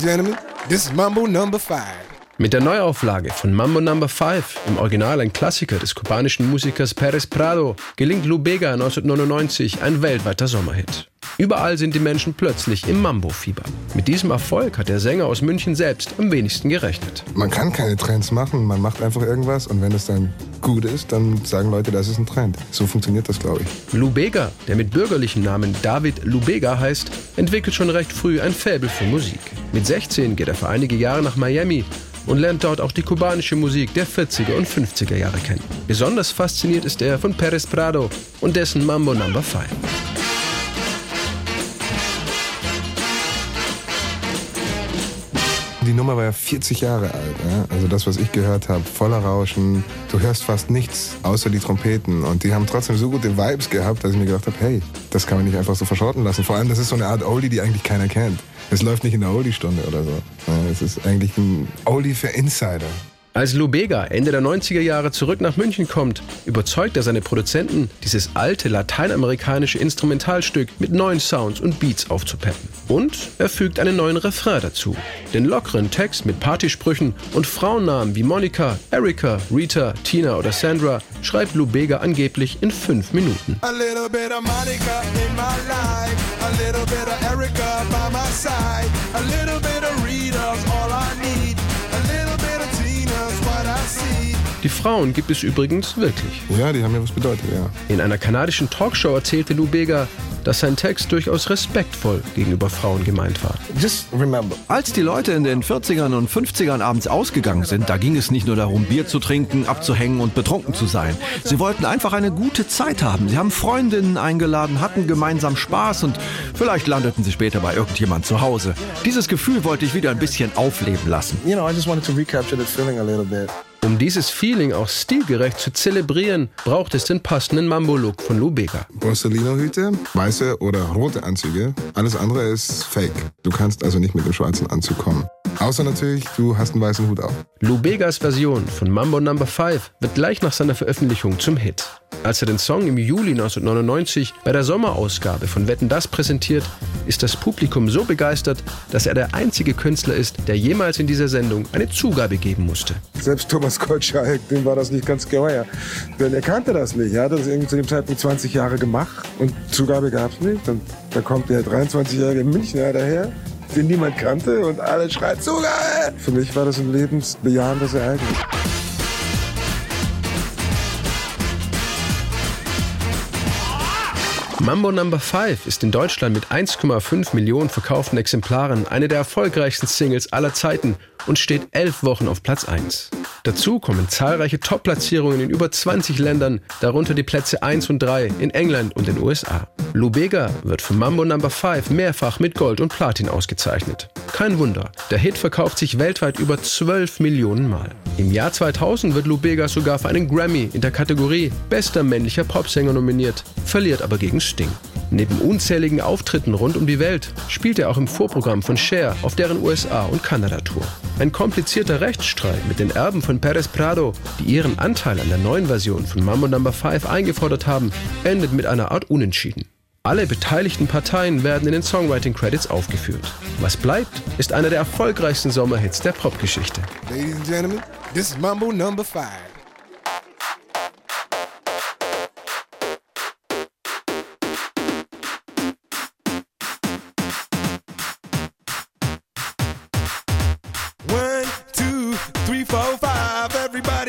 and gentlemen, this is Mambo number five. Mit der Neuauflage von Mambo Number 5, im Original ein Klassiker des kubanischen Musikers Perez Prado, gelingt Lubega 1999 ein weltweiter Sommerhit. Überall sind die Menschen plötzlich im Mambo-Fieber. Mit diesem Erfolg hat der Sänger aus München selbst am wenigsten gerechnet. Man kann keine Trends machen, man macht einfach irgendwas und wenn es dann gut ist, dann sagen Leute, das ist ein Trend. So funktioniert das, glaube ich. Lubega, der mit bürgerlichem Namen David Lubega heißt, entwickelt schon recht früh ein Faible für Musik. Mit 16 geht er für einige Jahre nach Miami und lernt dort auch die kubanische Musik der 40er und 50er Jahre kennen. Besonders fasziniert ist er von Perez Prado und dessen Mambo Number 5. Die Nummer war ja 40 Jahre alt. Ja? Also das, was ich gehört habe, voller Rauschen. Du hörst fast nichts außer die Trompeten. Und die haben trotzdem so gute Vibes gehabt, dass ich mir gedacht habe, hey, das kann man nicht einfach so verschrotten lassen. Vor allem, das ist so eine Art Oldie, die eigentlich keiner kennt. Es läuft nicht in der Oldie-Stunde oder so. Es ist eigentlich ein Oldie für Insider. Als Lubega Ende der 90er Jahre zurück nach München kommt, überzeugt er seine Produzenten, dieses alte lateinamerikanische Instrumentalstück mit neuen Sounds und Beats aufzupeppen. Und er fügt einen neuen Refrain dazu. Den lockeren Text mit Partysprüchen und Frauennamen wie Monika, Erika, Rita, Tina oder Sandra schreibt Lubega angeblich in fünf Minuten. A Frauen gibt es übrigens wirklich. Ja, die haben mir was bedeutet, ja. In einer kanadischen Talkshow erzählte Lou Bega, dass sein Text durchaus respektvoll gegenüber Frauen gemeint war. Just remember. Als die Leute in den 40ern und 50ern abends ausgegangen sind, da ging es nicht nur darum, Bier zu trinken, abzuhängen und betrunken zu sein. Sie wollten einfach eine gute Zeit haben. Sie haben Freundinnen eingeladen, hatten gemeinsam Spaß und vielleicht landeten sie später bei irgendjemand zu Hause. Dieses Gefühl wollte ich wieder ein bisschen aufleben lassen. You know, I just wanted to recapture that feeling a little bit. Um dieses Feeling auch stilgerecht zu zelebrieren, braucht es den passenden Mambo-Look von Lubega. Borsalino-Hüte, weiße oder rote Anzüge, alles andere ist fake. Du kannst also nicht mit dem schwarzen Anzug kommen. Außer natürlich, du hast einen weißen Hut auf. Lubegas Version von Mambo Number no. 5 wird gleich nach seiner Veröffentlichung zum Hit. Als er den Song im Juli 1999 bei der Sommerausgabe von Wetten Das präsentiert, ist das Publikum so begeistert, dass er der einzige Künstler ist, der jemals in dieser Sendung eine Zugabe geben musste. Selbst Thomas Gottschalk, dem war das nicht ganz geheuer. Denn er kannte das nicht. Er hat das irgendwie zu dem Zeitpunkt 20 Jahre gemacht und Zugabe gab es nicht. Und da kommt der 23-jährige Münchner daher, den niemand kannte und alle schreien Zugabe. Für mich war das ein lebensbejahendes Ereignis. Mambo Number 5 ist in Deutschland mit 1,5 Millionen verkauften Exemplaren eine der erfolgreichsten Singles aller Zeiten und steht elf Wochen auf Platz 1. Dazu kommen zahlreiche Top-Platzierungen in über 20 Ländern, darunter die Plätze 1 und 3 in England und den USA. Lubega wird für Mambo no. 5 mehrfach mit Gold und Platin ausgezeichnet. Kein Wunder, der Hit verkauft sich weltweit über 12 Millionen Mal. Im Jahr 2000 wird Lubega sogar für einen Grammy in der Kategorie Bester männlicher Popsänger nominiert, verliert aber gegen Sting. Neben unzähligen Auftritten rund um die Welt spielt er auch im Vorprogramm von Cher auf deren USA- und Kanada-Tour. Ein komplizierter Rechtsstreit mit den Erben von Perez Prado, die ihren Anteil an der neuen Version von Mambo No. 5 eingefordert haben, endet mit einer Art Unentschieden. Alle beteiligten Parteien werden in den Songwriting Credits aufgeführt. Was bleibt, ist einer der erfolgreichsten Sommerhits der Popgeschichte. Ladies and Gentlemen, this is Mambo Number 5.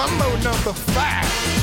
Mambo number five.